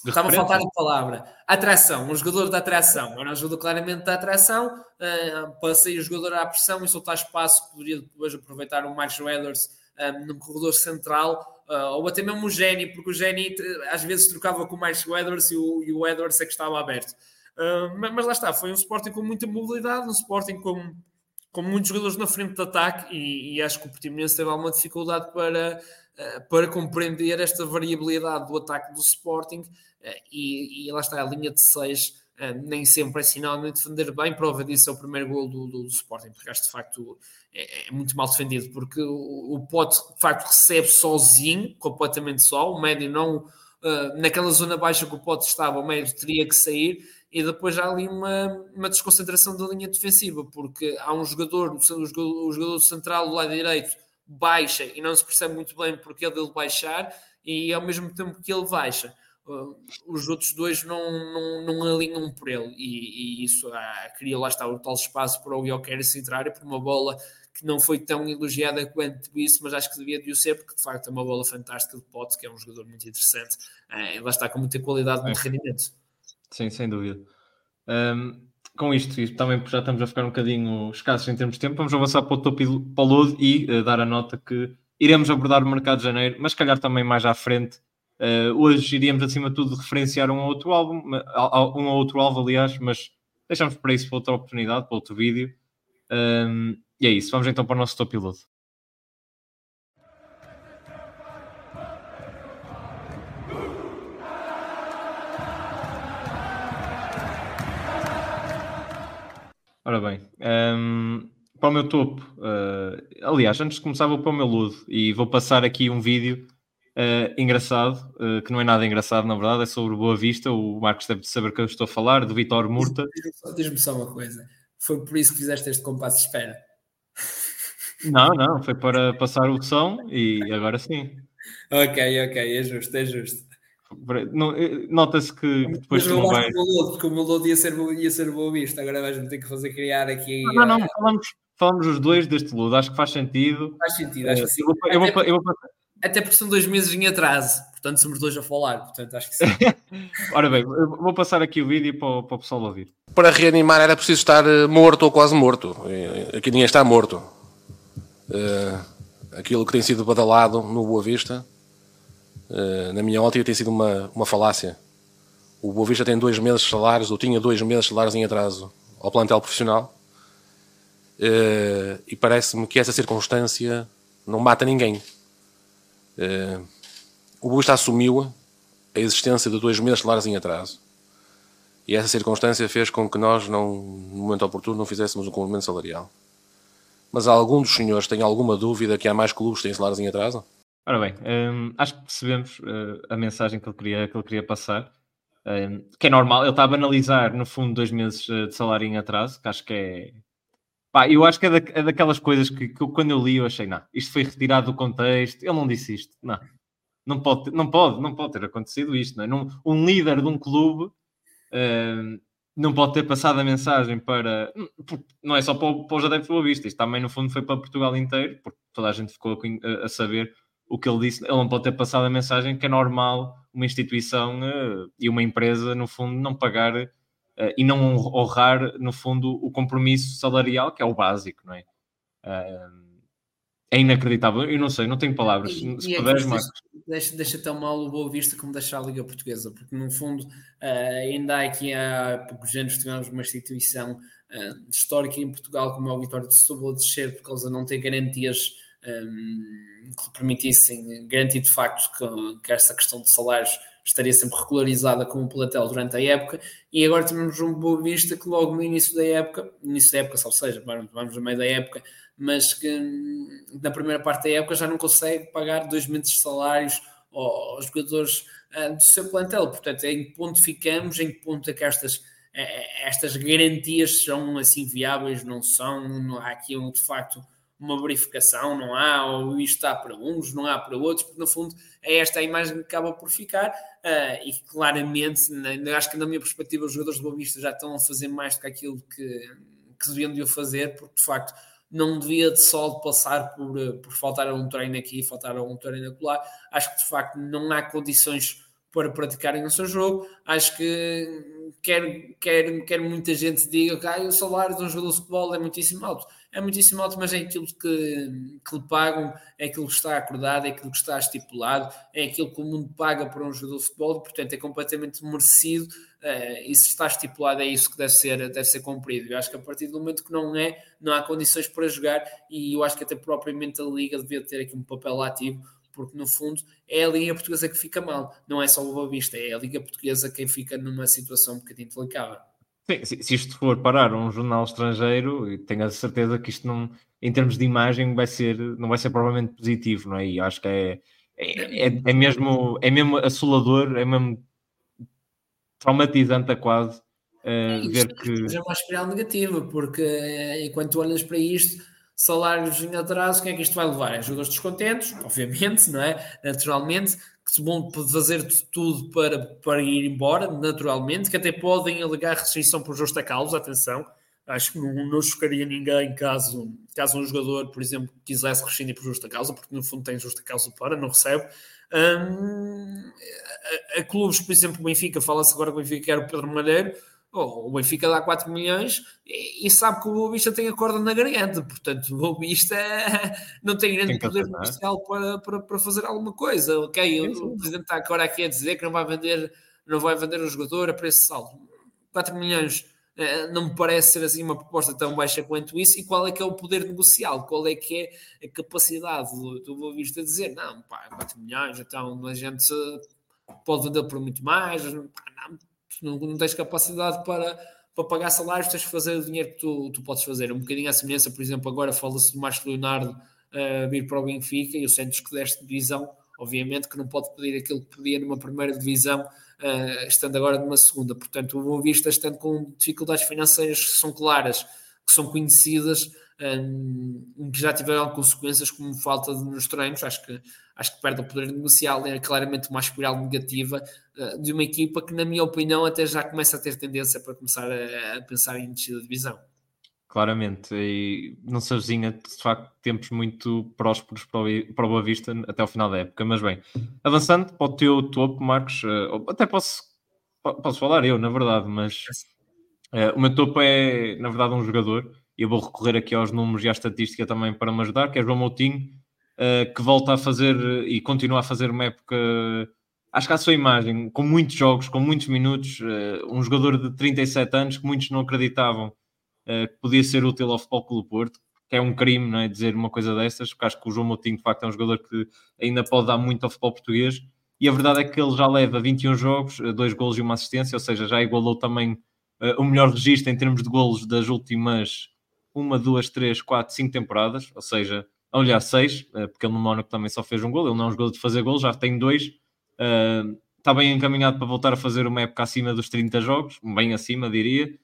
Estava a faltar a palavra. Atração, um jogador de atração. Era um jogador claramente de atração. Uh, para sair o jogador à pressão e soltar espaço, poderia depois aproveitar o Miles Edwards um, num corredor central. Uh, ou até mesmo o Geni, porque o Geni às vezes trocava com o Miles Edwards e o, e o Edwards é que estava aberto. Uh, mas, mas, lá está, foi um Sporting com muita mobilidade, um Sporting com, com muitos jogadores na frente de ataque e, e acho que o Portimonense teve alguma dificuldade para, para compreender esta variabilidade do ataque do Sporting eh, e, e, lá está a linha de 6 eh, nem sempre é sinal de defender bem, prova disso é o primeiro gol do, do, do Sporting, porque acho de facto é, é, muito mal defendido, porque o, o Pote de facto recebe sozinho, completamente só, o médio não, uh, naquela zona baixa que o Pote estava, o médio teria que sair, e depois há ali uma, uma desconcentração da linha defensiva, porque há um jogador, o jogador, o jogador central do lado direito baixa e não se percebe muito bem porque é dele baixar, e ao mesmo tempo que ele baixa, Uh, os outros dois não, não, não alinham por ele e, e isso ah, cria lá está o tal espaço para o Jokeres entrar por uma bola que não foi tão elogiada quanto isso, mas acho que devia de o ser, porque de facto é uma bola fantástica de Pote, que é um jogador muito interessante, uh, lá está com muita qualidade, muito é. rendimento. Sim, sem dúvida. Um, com isto, e também já estamos a ficar um bocadinho escassos em termos de tempo, vamos avançar para o topo para o Load e uh, dar a nota que iremos abordar o mercado de janeiro, mas calhar também mais à frente Uh, hoje iríamos, acima de tudo, referenciar um ou outro álbum, um ou outro álbum, aliás, mas deixamos para isso para outra oportunidade, para outro vídeo. Um, e é isso, vamos então para o nosso top piloto. Ora bem, um, para o meu topo, uh, aliás, antes de começar, vou para o meu ludo e vou passar aqui um vídeo Uh, engraçado, uh, que não é nada engraçado na verdade, é sobre Boa Vista. O Marcos deve saber que eu estou a falar, do Vitor Murta. Diz-me só uma coisa: foi por isso que fizeste este compasso de espera? [laughs] Não, não, foi para passar o som e agora sim. Ok, ok, é justo, é justo. Eh, nota-se que depois tu não vais. Porque o meu load ia ser, ia ser Boa Vista, agora vais-me ter que fazer criar aqui. Não, não, não falamos, falamos os dois deste load, acho que faz sentido. Faz sentido, acho que sim. Eu vou, eu vou, eu vou, até porque são dois meses em atraso, portanto somos dois a falar, portanto acho que sim. [laughs] Ora bem, vou passar aqui o vídeo para o, para o pessoal ouvir. Para reanimar era preciso estar eh, morto ou quase morto. Aqui ninguém está morto. Uh, aquilo que tem sido badalado no Boa Vista, na minha ótica, tem sido uma, uma falácia. O Boa Vista tem dois meses de salários, ou tinha dois meses de salários em atraso ao plantel profissional. Uh, e parece-me que essa circunstância não mata ninguém. Uh, o Busta assumiu a existência de dois meses de salários em atraso. E essa circunstância fez com que nós, não, no momento oportuno, não fizéssemos um complemento salarial. Mas algum dos senhores tem alguma dúvida que há mais clubes que têm salários em atraso? Ora bem, hum, acho que percebemos uh, a mensagem que ele queria, que ele queria passar. Hum, que é normal, ele está a banalizar, no fundo, dois meses uh, de salário em atraso, que acho que é, Pá, eu acho que é, da, é daquelas coisas que, que eu, quando eu li eu achei, não, isto foi retirado do contexto, ele não disse isto, não. Não pode, não pode, não pode ter acontecido isto, não é? Um líder de um clube uh, não pode ter passado a mensagem para. Não é só para, para os adeptos do Vista, isto também no fundo foi para Portugal inteiro, porque toda a gente ficou a, a saber o que ele disse. Ele não pode ter passado a mensagem que é normal uma instituição uh, e uma empresa, no fundo, não pagar uh, e não honrar, no fundo, o compromisso salarial, que é o básico, não é? Uh, é inacreditável, eu não sei, não tenho palavras. E, Se e puderes, é Marcos. Deixa, deixa tão mal o Boa Vista como deixar a Liga Portuguesa, porque no fundo, ainda há aqui há poucos anos tivemos uma instituição histórica em Portugal, como é o Vitória de Setúbal, a descer por causa de não ter garantias um, que permitissem garantir de facto que, que essa questão de salários estaria sempre regularizada com o plantel durante a época, e agora temos um Boa Vista que logo no início da época, início da época, ou seja, vamos no meio da época, mas que hum, na primeira parte da época já não consegue pagar dois meses de salários aos jogadores uh, do seu plantel. Portanto, em que ponto ficamos, em que ponto é que estas, eh, eh, estas garantias são assim viáveis, não são, não há aqui de facto uma verificação, não há, ou isto está para uns, não há para outros, porque no fundo é esta a imagem que acaba por ficar uh, e claramente, na, acho que na minha perspectiva os jogadores do Boa Vista já estão a fazer mais do que aquilo que, que deviam de fazer, porque de facto não devia de só passar por, por faltar a um treino aqui, faltar a um treino acolá, acho que de facto não há condições para praticarem o seu jogo. Acho que quer, quer, quer muita gente diga que ah, o salário de um jogador de futebol é muitíssimo alto. É muitíssimo alto, mas é aquilo que, que lhe pagam, é aquilo que está acordado, é aquilo que está estipulado, é aquilo que o mundo paga para um jogador de futebol, portanto é completamente merecido. Uh, e se está estipulado, é isso que deve ser, deve ser cumprido. Eu acho que a partir do momento que não é, não há condições para jogar, e eu acho que até propriamente a Liga devia ter aqui um papel ativo porque no fundo é a Liga Portuguesa que fica mal, não é só o Boa Vista, é a Liga Portuguesa quem fica numa situação um bocadinho delicada. Sim, se, se isto for parar um jornal estrangeiro, tenho a certeza que isto não, em termos de imagem, vai ser, não vai ser provavelmente positivo, não é? E acho que é, é, é, é mesmo, é mesmo assolador, é mesmo traumatizante a quase uh, ver que. É uma espiral negativa, porque eh, enquanto olhas para isto salários em atraso, quem é que isto vai levar? É jogadores descontentes, obviamente, não é? Naturalmente, que vão fazer tudo para, para ir embora, naturalmente, que até podem alegar restrição por justa causa, atenção. Acho que não, não chocaria ninguém caso, caso um jogador, por exemplo, quisesse rescindir por justa causa, porque no fundo tem justa causa para, não recebe. Hum, a, a, clubes, por exemplo, o Benfica, fala-se agora que o Benfica quer o Pedro Malheiro, Oh, o Benfica dá 4 milhões e, e, sabe que o Boa Vista tem a corda na garganta, portanto o Boa Vista [laughs] não tem grande tem poder comercial para, para, para fazer alguma coisa. Ok, o, o Presidente está agora aqui a dizer que não vai vender, não vai vender o jogador a preço saldo. 4 milhões eh, não me parece ser assim uma proposta tão baixa quanto isso. E qual é que é o poder negocial? Qual é que é a capacidade do, do Boa Vista de dizer não, pá, 4 milhões, então a gente pode vender por muito mais. Não, não, não tens capacidade para, para pagar salários, tens que fazer o dinheiro que tu, tu podes fazer. Um bocadinho à semelhança, por exemplo, agora fala-se do Márcio Leonardo uh, vir para o Benfica e o Santos que deste divisão, obviamente que não pode pedir aquilo que pedia numa primeira divisão, uh, estando agora numa segunda. Portanto, o Boa Vista estando com dificuldades financeiras que são claras, que são conhecidas, um, que já tiveram consequências como falta de, nos treinos, acho que, acho que perde o poder negocial, é claramente uma espiral negativa uh, de uma equipa que, na minha opinião, até já começa a ter tendência para começar a, a pensar em descida de divisão. Claramente, e não se avizinha de facto tempos muito prósperos para o, para o Boa Vista até ao final da época. Mas bem, avançando para o teu topo, Marcos, uh, até posso, posso falar eu, na verdade, mas uh, o meu topo é, na verdade, um jogador eu vou recorrer aqui aos números e à estatística também para me ajudar, que é João Moutinho, uh, que volta a fazer e continua a fazer uma época, acho que à sua imagem, com muitos jogos, com muitos minutos, uh, um jogador de 37 anos que muitos não acreditavam uh, que podia ser útil ao Futebol Clube Porto, que é um crime não é, dizer uma coisa dessas, porque acho que o João Moutinho de facto é um jogador que ainda pode dar muito ao futebol português, e a verdade é que ele já leva 21 jogos, dois golos e uma assistência, ou seja, já igualou também o melhor registro em termos de golos das últimas uma, duas, três, quatro, cinco temporadas, ou seja, aliás, seis, eh, porque ele no Mónaco também só fez um gol, ele não é jogador de fazer gol, já tem dois, uh, está bem encaminhado para voltar a fazer uma época acima dos 30 jogos, bem acima, diria.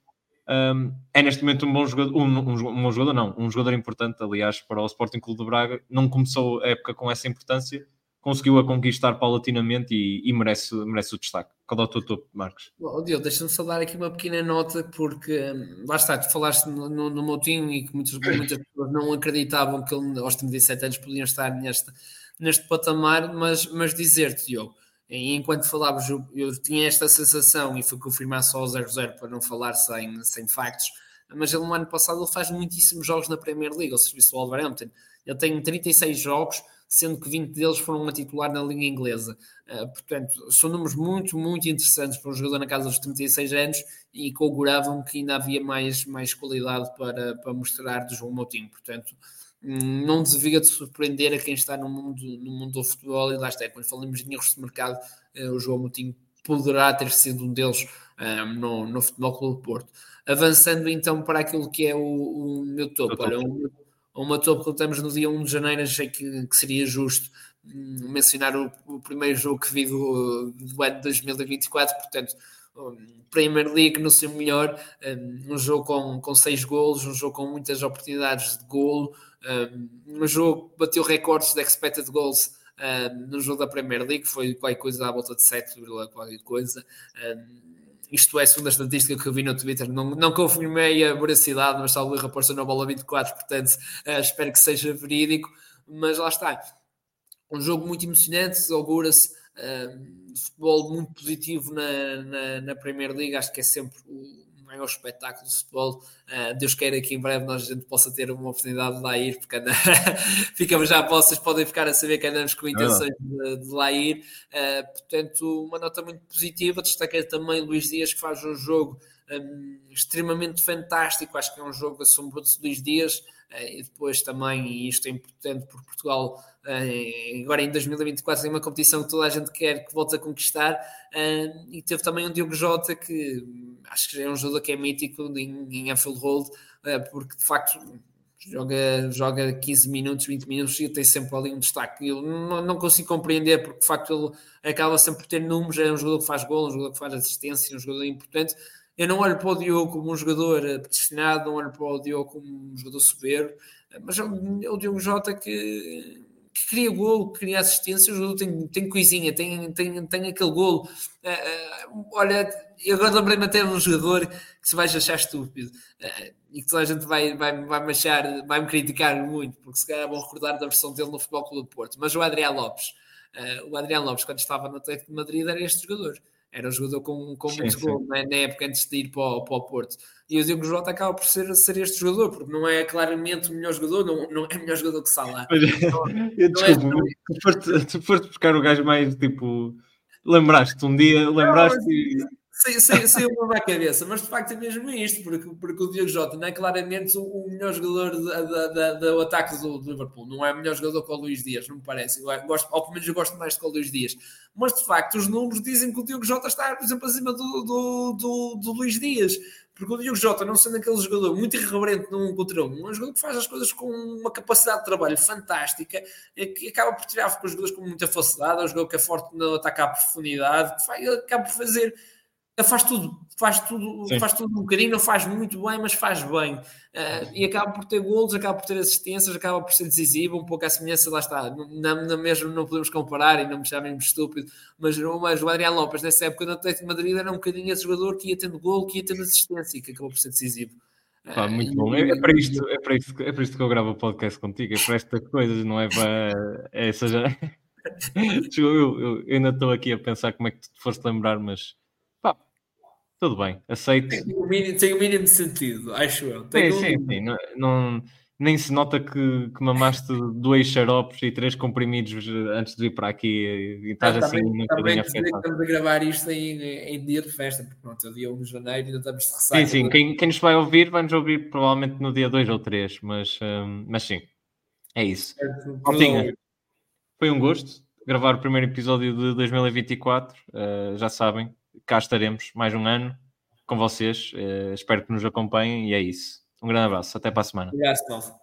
Um, eh, é neste momento um bom jogador, um, um, um, bom jogador, não, um jogador importante, aliás, para o Sporting Clube de Braga. Não começou a época com essa importância, conseguiu-a conquistar paulatinamente e, e, merece, merece o destaque. Qual é o teu topo, Marcos? Bom, Diogo, deixa-me só dar aqui uma pequena nota, porque hum, lá está, tu falaste no, no, no Moutinho e que muitas, muitas pessoas não acreditavam que ele aos 37 anos podiam estar neste, neste patamar, mas, mas dizer-te, Diogo, enquanto falavas, eu, eu, tinha esta sensação e fui confirmar só ao 0-0 para não falar sem, sem factos, mas ele no ano passado ele faz muitíssimos jogos na Premier League, ao serviço do Wolverhampton. Ele tem 36 jogos, sendo que 20 deles foram a titular na Liga Inglesa. Uh, portanto, são números muito, muito interessantes para um jogador na casa dos 36 anos e que auguravam que ainda havia mais, mais qualidade para, para mostrar do João Moutinho. Portanto, hum, não devia de surpreender a quem está no mundo, no mundo do futebol e lá está, quando falamos em erros de mercado, uh, o João Moutinho poderá ter sido um deles uh, no, no Futebol Clube Porto. Avançando então para aquilo que é o, o meu topo, olha, o, uma topo que estamos no dia 1 de janeiro, achei que, que seria justo hum, mencionar o, o, primeiro jogo que vi do, do ano de 2024, portanto, Premier League no seu melhor, um, um jogo com, com seis golos, um jogo com muitas oportunidades de golo, um, um jogo que bateu recordes de expected goals um, no jogo da Premier League, foi qualquer coisa à volta de 7, qualquer coisa. Isto é a segunda estatística que eu vi no Twitter. Não, não confirmei a veracidade, mas salvo erro apareceu na bola 24, portanto uh, espero que seja verídico. Mas lá está. Um jogo muito emocionante, augura-se uh, futebol muito positivo na, na, na Primeira Liga, acho que é sempre o maior espetáculo de futebol. Uh, Deus queira que em breve nós a gente possa ter uma oportunidade de lá ir, porque anda... [laughs] ficamos já, vocês podem ficar a saber que andamos com intenções de, de lá ir. Uh, portanto, uma nota muito positiva. Destaquei também Luís Dias, que faz um jogo um, extremamente fantástico. Acho que é um jogo assombroso de Luís Dias. Uh, e depois também, e isto é importante porque Portugal agora em 2024 tem uma competição que toda a gente quer que volte a conquistar e teve também um Diogo Jota que acho que é um jogador que é mítico em, em Anfield Road eh, porque de facto joga, joga 15 minutos, 20 minutos e tem sempre ali um destaque. Eu não, não, consigo compreender porque de facto ele acaba sempre por ter números, é um jogador que faz gol, um jogador que faz assistência, um jogador importante. Eu não olho para o Diogo como um jogador eh, predestinado, não olho para o Diogo como um jogador soberbo, mas é o Diogo Jota que que cria golo, que cria assistência, o jogador tem, tem coisinha, tem, tem, tem aquele golo. Uh, uh, olha, eu agora lembrei-me até de um jogador que se vai achar estúpido uh, e que toda a gente vai, vai, vai achar, vai me criticar muito, porque se calhar vão recordar da versão dele no Futebol Clube do Porto. Mas o Adriano Lopes, o Adriano Lopes, quando estava no Atlético de Madrid, era este jogador. Era um jogador com, com muitos gols né, na época antes de ir para o, para o Porto. E o Diogo Jota acaba por ser, ser este jogador, porque não é claramente o melhor jogador, não, não é o melhor jogador que Salah. [laughs] Não, [laughs] eu, desculpa, não é, tu, foste, buscar o gajo mais tipo. Lembraste um dia, lembraste. Não, Saiu uma da cabeça, mas de facto é mesmo isto, porque, porque o Diogo Jota não é claramente o, o melhor jogador do ataque do, do, Liverpool, não é o melhor jogador com o Luís Dias, não me parece. Eu gosto, pelo menos eu gosto mais com o Luís Dias, mas de facto os números dizem que o Diogo Jota está, por exemplo, acima do, do, do, do Luís Dias, porque o Diogo Jota, não sendo aquele jogador muito irreverente num contra um, é um jogador que faz as coisas com uma capacidade de trabalho fantástica, que acaba por tirar com os jogadores com muita facilidade, é um jogador que é forte no ataque à profundidade, que faz, acaba por fazer faz tudo, faz tudo, Sim. faz tudo um bocadinho, não faz muito bem, mas faz bem. Uh, e acaba por ter golos, acaba por ter assistências, acaba por ser decisivo, um pouco a semelhança, lá está. Não, não, mesmo não podemos comparar e não me chamem estúpido, mas, mas o Adriano Lopes, nessa época no Atlético de Madrid, era um bocadinho esse jogador que ia tendo golo, que ia tendo assistência e que acabou por ser decisivo. Pá, muito uh, bom. É, é, para isto, é, para isto, é para isto que eu gravo o podcast contigo, é para estas coisas, não é para [laughs] essa já. eu, eu, eu ainda estou aqui a pensar como é que tu te foste lembrar, mas tudo bem, aceito. Tem o mínimo, tem o mínimo sentido, acho eu. Tem sim, sim, sim. Não, não, nem se nota que, que mamaste dois xaropes e três comprimidos antes de vir para aqui e estás assim também, um bocadinho afetado. Estamos a gravar isto em, em, dia de festa, porque pronto, é o dia 1 de janeiro e ainda estamos de ressaca. Sim, sim, quem, quem nos vai ouvir, vai-nos ouvir provavelmente no dia 2 ou 3, mas, um, mas sim, é isso. Maltinha, foi um gosto gravar o primeiro episódio de 2024, uh, já sabem, cá estaremos mais um ano com vocês. Uh, espero que nos acompanhem e é isso. Um grande abraço. Até para a semana. Obrigado,